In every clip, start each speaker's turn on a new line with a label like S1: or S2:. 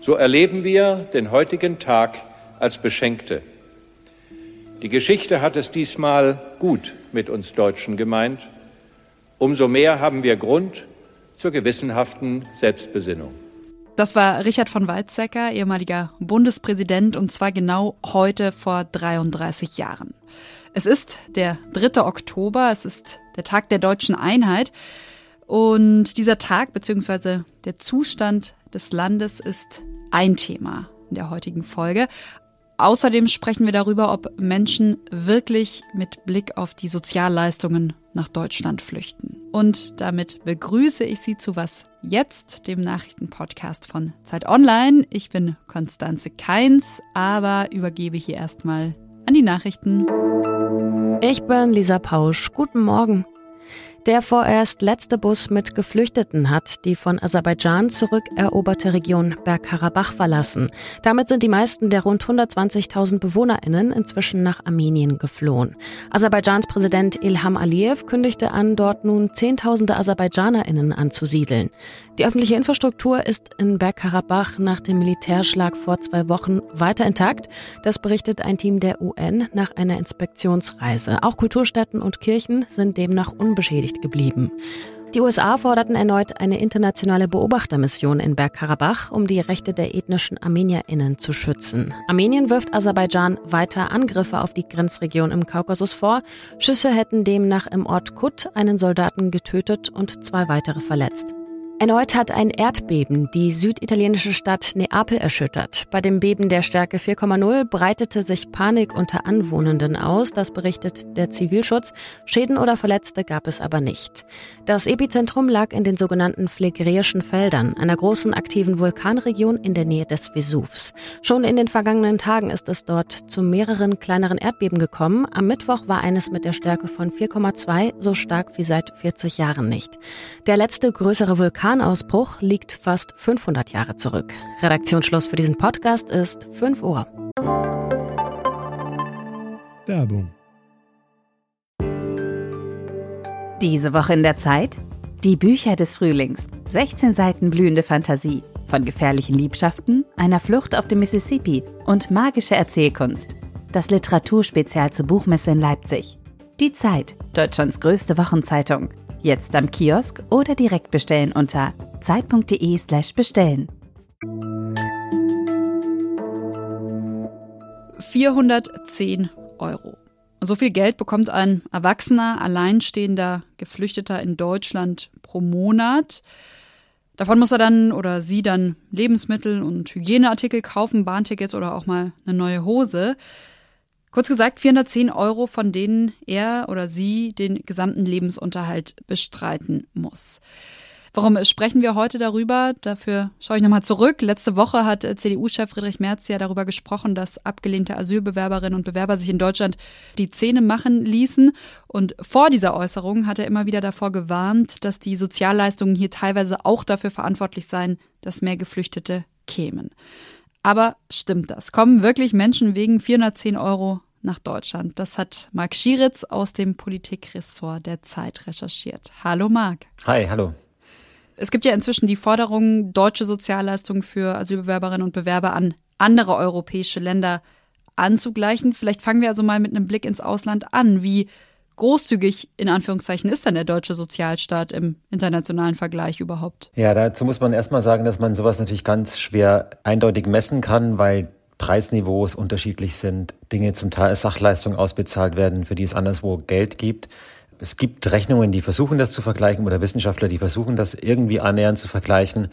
S1: So erleben wir den heutigen Tag als Beschenkte. Die Geschichte hat es diesmal gut mit uns Deutschen gemeint. Umso mehr haben wir Grund zur gewissenhaften Selbstbesinnung.
S2: Das war Richard von Weizsäcker, ehemaliger Bundespräsident, und zwar genau heute vor 33 Jahren. Es ist der 3. Oktober, es ist der Tag der deutschen Einheit. Und dieser Tag bzw. der Zustand des Landes ist ein Thema in der heutigen Folge. Außerdem sprechen wir darüber, ob Menschen wirklich mit Blick auf die Sozialleistungen nach Deutschland flüchten. Und damit begrüße ich Sie zu Was jetzt, dem Nachrichtenpodcast von Zeit Online. Ich bin Konstanze Keins, aber übergebe hier erstmal an die Nachrichten.
S3: Ich bin Lisa Pausch. Guten Morgen. Der vorerst letzte Bus mit Geflüchteten hat die von Aserbaidschan zurückeroberte Region Bergkarabach verlassen. Damit sind die meisten der rund 120.000 BewohnerInnen inzwischen nach Armenien geflohen. Aserbaidschans Präsident Ilham Aliyev kündigte an, dort nun Zehntausende AserbaidschanerInnen anzusiedeln. Die öffentliche Infrastruktur ist in Bergkarabach nach dem Militärschlag vor zwei Wochen weiter intakt. Das berichtet ein Team der UN nach einer Inspektionsreise. Auch Kulturstätten und Kirchen sind demnach unbeschädigt geblieben. Die USA forderten erneut eine internationale Beobachtermission in Bergkarabach, um die Rechte der ethnischen ArmenierInnen zu schützen. Armenien wirft Aserbaidschan weiter Angriffe auf die Grenzregion im Kaukasus vor. Schüsse hätten demnach im Ort Kut einen Soldaten getötet und zwei weitere verletzt. Erneut hat ein Erdbeben die süditalienische Stadt Neapel erschüttert. Bei dem Beben der Stärke 4,0 breitete sich Panik unter Anwohnenden aus, das berichtet der Zivilschutz. Schäden oder Verletzte gab es aber nicht. Das Epizentrum lag in den sogenannten Phlegräischen Feldern, einer großen aktiven Vulkanregion in der Nähe des Vesuvs. Schon in den vergangenen Tagen ist es dort zu mehreren kleineren Erdbeben gekommen. Am Mittwoch war eines mit der Stärke von 4,2 so stark wie seit 40 Jahren nicht. Der letzte größere Vulkan Vulkanausbruch liegt fast 500 Jahre zurück. Redaktionsschluss für diesen Podcast ist 5 Uhr.
S4: Werbung.
S5: Diese Woche in der Zeit? Die Bücher des Frühlings. 16 Seiten blühende Fantasie. Von gefährlichen Liebschaften, einer Flucht auf dem Mississippi und magische Erzählkunst. Das Literaturspezial zur Buchmesse in Leipzig. Die Zeit, Deutschlands größte Wochenzeitung. Jetzt am Kiosk oder direkt bestellen unter zeit.de/slash bestellen.
S2: 410 Euro. So viel Geld bekommt ein erwachsener, alleinstehender Geflüchteter in Deutschland pro Monat. Davon muss er dann oder sie dann Lebensmittel und Hygieneartikel kaufen, Bahntickets oder auch mal eine neue Hose. Kurz gesagt, 410 Euro, von denen er oder sie den gesamten Lebensunterhalt bestreiten muss. Warum sprechen wir heute darüber? Dafür schaue ich nochmal zurück. Letzte Woche hat CDU-Chef Friedrich Merz ja darüber gesprochen, dass abgelehnte Asylbewerberinnen und Bewerber sich in Deutschland die Zähne machen ließen. Und vor dieser Äußerung hat er immer wieder davor gewarnt, dass die Sozialleistungen hier teilweise auch dafür verantwortlich seien, dass mehr Geflüchtete kämen. Aber stimmt das? Kommen wirklich Menschen wegen 410 Euro nach Deutschland? Das hat Marc Schieritz aus dem Politikressort der Zeit recherchiert. Hallo Marc.
S6: Hi, hallo.
S2: Es gibt ja inzwischen die Forderung, deutsche Sozialleistungen für Asylbewerberinnen und Bewerber an andere europäische Länder anzugleichen. Vielleicht fangen wir also mal mit einem Blick ins Ausland an. Wie großzügig in Anführungszeichen ist denn der deutsche Sozialstaat im internationalen Vergleich überhaupt?
S6: Ja, dazu muss man erstmal sagen, dass man sowas natürlich ganz schwer eindeutig messen kann, weil Preisniveaus unterschiedlich sind, Dinge zum Teil als Sachleistung ausbezahlt werden, für die es anderswo Geld gibt. Es gibt Rechnungen, die versuchen das zu vergleichen oder Wissenschaftler, die versuchen das irgendwie annähernd zu vergleichen.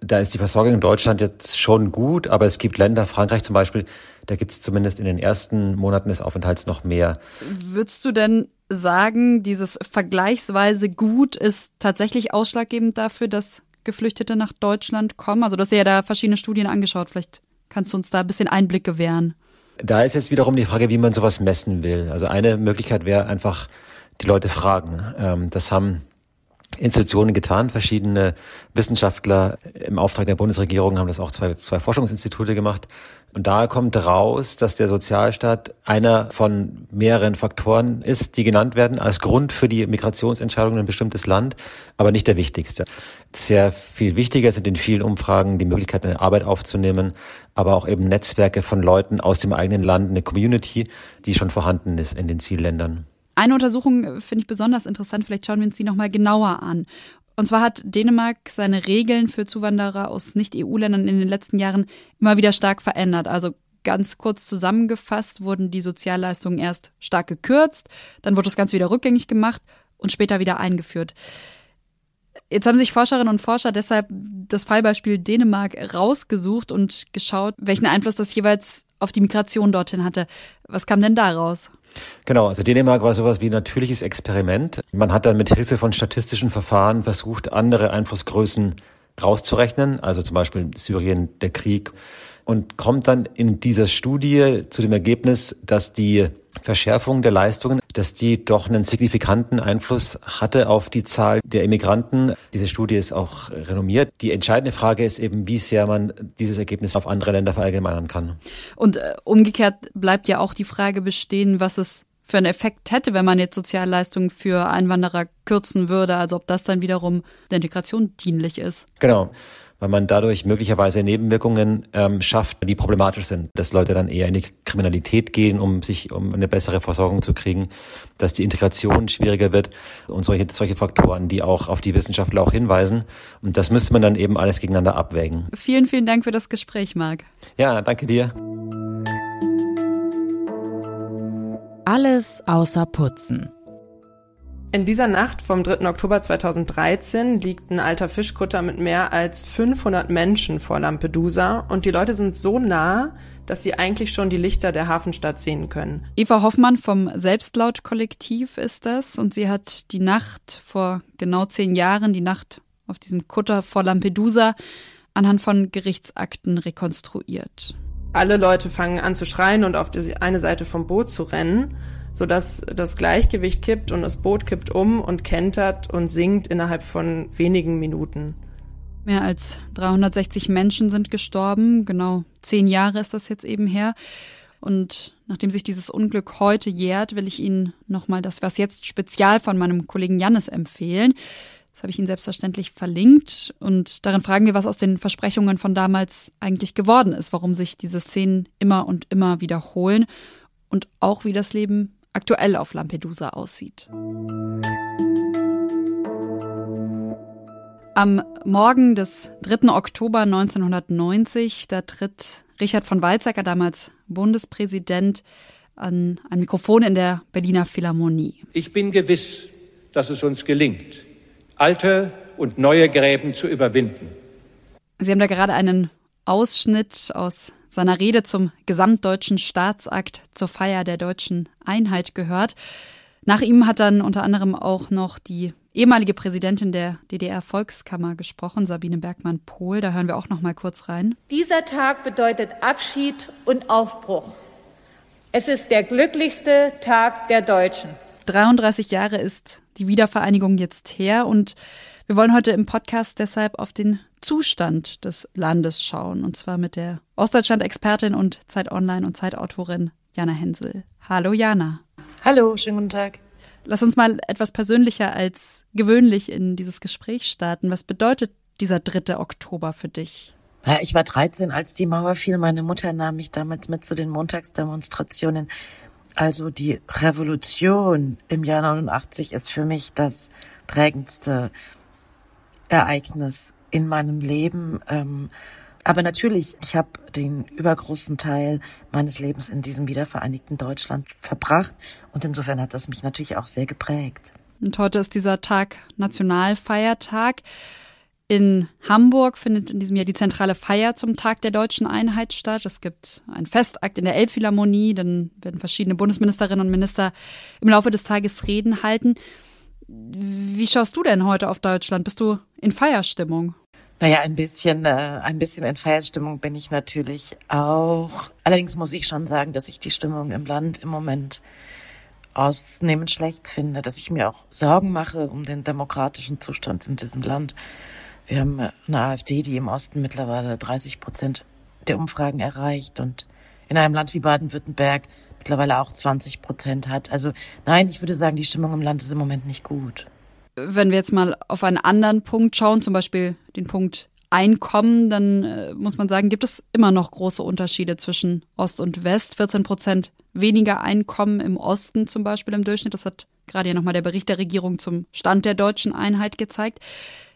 S6: Da ist die Versorgung in Deutschland jetzt schon gut, aber es gibt Länder, Frankreich zum Beispiel, da gibt es zumindest in den ersten Monaten des Aufenthalts noch mehr.
S2: Würdest du denn sagen, dieses vergleichsweise gut ist tatsächlich ausschlaggebend dafür, dass Geflüchtete nach Deutschland kommen? Also du hast ja da verschiedene Studien angeschaut. Vielleicht kannst du uns da ein bisschen Einblick gewähren?
S6: Da ist jetzt wiederum die Frage, wie man sowas messen will. Also eine Möglichkeit wäre einfach, die Leute fragen. Ähm, das haben Institutionen getan. Verschiedene Wissenschaftler im Auftrag der Bundesregierung haben das auch zwei, zwei Forschungsinstitute gemacht. Und da kommt raus, dass der Sozialstaat einer von mehreren Faktoren ist, die genannt werden als Grund für die Migrationsentscheidung in ein bestimmtes Land, aber nicht der wichtigste. Sehr viel wichtiger sind in vielen Umfragen die Möglichkeit, eine Arbeit aufzunehmen, aber auch eben Netzwerke von Leuten aus dem eigenen Land, eine Community, die schon vorhanden ist in den Zielländern.
S2: Eine Untersuchung äh, finde ich besonders interessant, vielleicht schauen wir uns die nochmal genauer an. Und zwar hat Dänemark seine Regeln für Zuwanderer aus Nicht-EU-Ländern in den letzten Jahren immer wieder stark verändert. Also ganz kurz zusammengefasst wurden die Sozialleistungen erst stark gekürzt, dann wurde das Ganze wieder rückgängig gemacht und später wieder eingeführt. Jetzt haben sich Forscherinnen und Forscher deshalb das Fallbeispiel Dänemark rausgesucht und geschaut, welchen Einfluss das jeweils auf die Migration dorthin hatte. Was kam denn daraus?
S6: Genau, also Dänemark war sowas wie natürliches Experiment. Man hat dann mit Hilfe von statistischen Verfahren versucht, andere Einflussgrößen rauszurechnen, also zum Beispiel Syrien, der Krieg, und kommt dann in dieser Studie zu dem Ergebnis, dass die Verschärfung der Leistungen, dass die doch einen signifikanten Einfluss hatte auf die Zahl der Immigranten. Diese Studie ist auch renommiert. Die entscheidende Frage ist eben, wie sehr man dieses Ergebnis auf andere Länder verallgemeinern kann.
S2: Und äh, umgekehrt bleibt ja auch die Frage bestehen, was es für einen Effekt hätte, wenn man jetzt Sozialleistungen für Einwanderer kürzen würde, also ob das dann wiederum der Integration dienlich ist.
S6: Genau weil man dadurch möglicherweise Nebenwirkungen ähm, schafft, die problematisch sind. Dass Leute dann eher in die Kriminalität gehen, um sich, um eine bessere Versorgung zu kriegen, dass die Integration schwieriger wird und solche, solche Faktoren, die auch auf die Wissenschaftler auch hinweisen. Und das müsste man dann eben alles gegeneinander abwägen.
S2: Vielen, vielen Dank für das Gespräch, Marc.
S6: Ja, danke dir.
S3: Alles außer Putzen.
S4: In dieser Nacht vom 3. Oktober 2013 liegt ein alter Fischkutter mit mehr als 500 Menschen vor Lampedusa und die Leute sind so nah, dass sie eigentlich schon die Lichter der Hafenstadt sehen können.
S2: Eva Hoffmann vom Selbstlaut-Kollektiv ist das und sie hat die Nacht vor genau zehn Jahren, die Nacht auf diesem Kutter vor Lampedusa, anhand von Gerichtsakten rekonstruiert.
S4: Alle Leute fangen an zu schreien und auf die eine Seite vom Boot zu rennen sodass das Gleichgewicht kippt und das Boot kippt um und kentert und sinkt innerhalb von wenigen Minuten.
S2: Mehr als 360 Menschen sind gestorben. Genau zehn Jahre ist das jetzt eben her. Und nachdem sich dieses Unglück heute jährt, will ich Ihnen nochmal das Was jetzt Spezial von meinem Kollegen Jannis empfehlen. Das habe ich Ihnen selbstverständlich verlinkt. Und darin fragen wir, was aus den Versprechungen von damals eigentlich geworden ist, warum sich diese Szenen immer und immer wiederholen und auch wie das Leben aktuell auf Lampedusa aussieht. Am Morgen des 3. Oktober 1990, da tritt Richard von Weizsäcker, damals Bundespräsident, an ein Mikrofon in der Berliner Philharmonie.
S1: Ich bin gewiss, dass es uns gelingt, alte und neue Gräben zu überwinden.
S2: Sie haben da gerade einen Ausschnitt aus seiner Rede zum gesamtdeutschen Staatsakt zur Feier der deutschen Einheit gehört. Nach ihm hat dann unter anderem auch noch die ehemalige Präsidentin der DDR-Volkskammer gesprochen, Sabine Bergmann-Pohl. Da hören wir auch noch mal kurz rein.
S7: Dieser Tag bedeutet Abschied und Aufbruch. Es ist der glücklichste Tag der Deutschen.
S2: 33 Jahre ist die Wiedervereinigung jetzt her und wir wollen heute im Podcast deshalb auf den Zustand des Landes schauen. Und zwar mit der Ostdeutschland-Expertin und Zeit Online und Zeitautorin Jana Hensel. Hallo Jana.
S8: Hallo, schönen guten Tag.
S2: Lass uns mal etwas persönlicher als gewöhnlich in dieses Gespräch starten. Was bedeutet dieser 3. Oktober für dich?
S8: Ich war 13, als die Mauer fiel. Meine Mutter nahm mich damals mit zu den Montagsdemonstrationen. Also die Revolution im Jahr 89 ist für mich das prägendste Ereignis in meinem Leben. Ähm, aber natürlich, ich habe den übergroßen Teil meines Lebens in diesem wiedervereinigten Deutschland verbracht und insofern hat das mich natürlich auch sehr geprägt.
S2: Und heute ist dieser Tag Nationalfeiertag. In Hamburg findet in diesem Jahr die zentrale Feier zum Tag der deutschen Einheit statt. Es gibt einen Festakt in der Elbphilharmonie, dann werden verschiedene Bundesministerinnen und Minister im Laufe des Tages Reden halten. Wie schaust du denn heute auf Deutschland? Bist du in Feierstimmung?
S8: Naja, ein bisschen, äh, ein bisschen in Feierstimmung bin ich natürlich auch. Allerdings muss ich schon sagen, dass ich die Stimmung im Land im Moment ausnehmend schlecht finde, dass ich mir auch Sorgen mache um den demokratischen Zustand in diesem Land. Wir haben eine AfD, die im Osten mittlerweile 30 Prozent der Umfragen erreicht und in einem Land wie Baden-Württemberg mittlerweile auch 20 Prozent hat. Also nein, ich würde sagen, die Stimmung im Land ist im Moment nicht gut.
S2: Wenn wir jetzt mal auf einen anderen Punkt schauen, zum Beispiel den Punkt Einkommen, dann äh, muss man sagen, gibt es immer noch große Unterschiede zwischen Ost und West. 14 Prozent weniger Einkommen im Osten zum Beispiel im Durchschnitt. Das hat gerade ja nochmal der Bericht der Regierung zum Stand der deutschen Einheit gezeigt.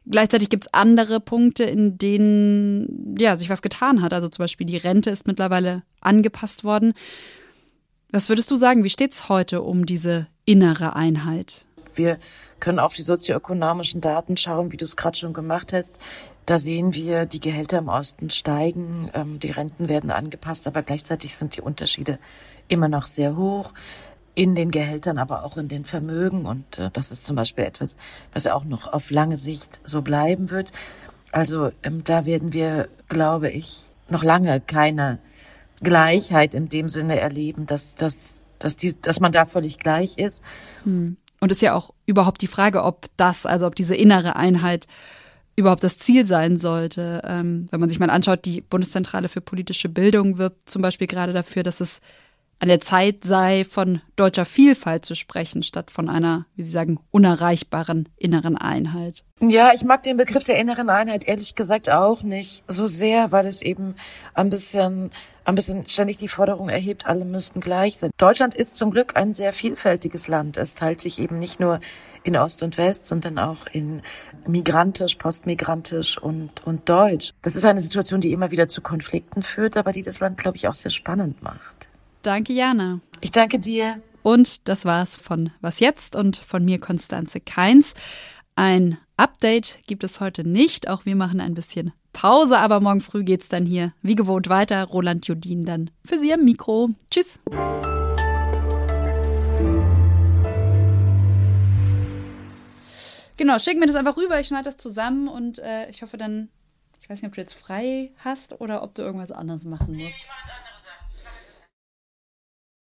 S2: Gleichzeitig gibt es andere Punkte, in denen ja sich was getan hat. Also zum Beispiel die Rente ist mittlerweile angepasst worden. Was würdest du sagen? Wie steht es heute um diese innere Einheit?
S8: Wir können auf die sozioökonomischen Daten schauen, wie du es gerade schon gemacht hast. Da sehen wir, die Gehälter im Osten steigen, ähm, die Renten werden angepasst, aber gleichzeitig sind die Unterschiede immer noch sehr hoch in den Gehältern, aber auch in den Vermögen. Und äh, das ist zum Beispiel etwas, was auch noch auf lange Sicht so bleiben wird. Also ähm, da werden wir, glaube ich, noch lange keine Gleichheit in dem Sinne erleben, dass, dass, dass, die, dass man da völlig gleich ist.
S2: Hm. Und ist ja auch überhaupt die Frage, ob das, also ob diese innere Einheit überhaupt das Ziel sein sollte. Ähm, wenn man sich mal anschaut, die Bundeszentrale für politische Bildung wirbt zum Beispiel gerade dafür, dass es an der Zeit sei, von deutscher Vielfalt zu sprechen, statt von einer, wie Sie sagen, unerreichbaren inneren Einheit.
S8: Ja, ich mag den Begriff der inneren Einheit ehrlich gesagt auch nicht so sehr, weil es eben ein bisschen, ein bisschen ständig die Forderung erhebt, alle müssten gleich sein. Deutschland ist zum Glück ein sehr vielfältiges Land. Es teilt sich eben nicht nur in Ost und West, sondern auch in migrantisch, postmigrantisch und, und deutsch. Das ist eine Situation, die immer wieder zu Konflikten führt, aber die das Land, glaube ich, auch sehr spannend macht.
S2: Danke, Jana.
S8: Ich danke dir.
S2: Und das war's von Was jetzt und von mir, Konstanze Keins. Ein Update gibt es heute nicht. Auch wir machen ein bisschen Pause, aber morgen früh geht's dann hier wie gewohnt weiter. Roland Jodin dann für Sie am Mikro. Tschüss. Genau, schick mir das einfach rüber, ich schneide das zusammen und äh, ich hoffe dann, ich weiß nicht, ob du jetzt frei hast oder ob du irgendwas anderes machen musst.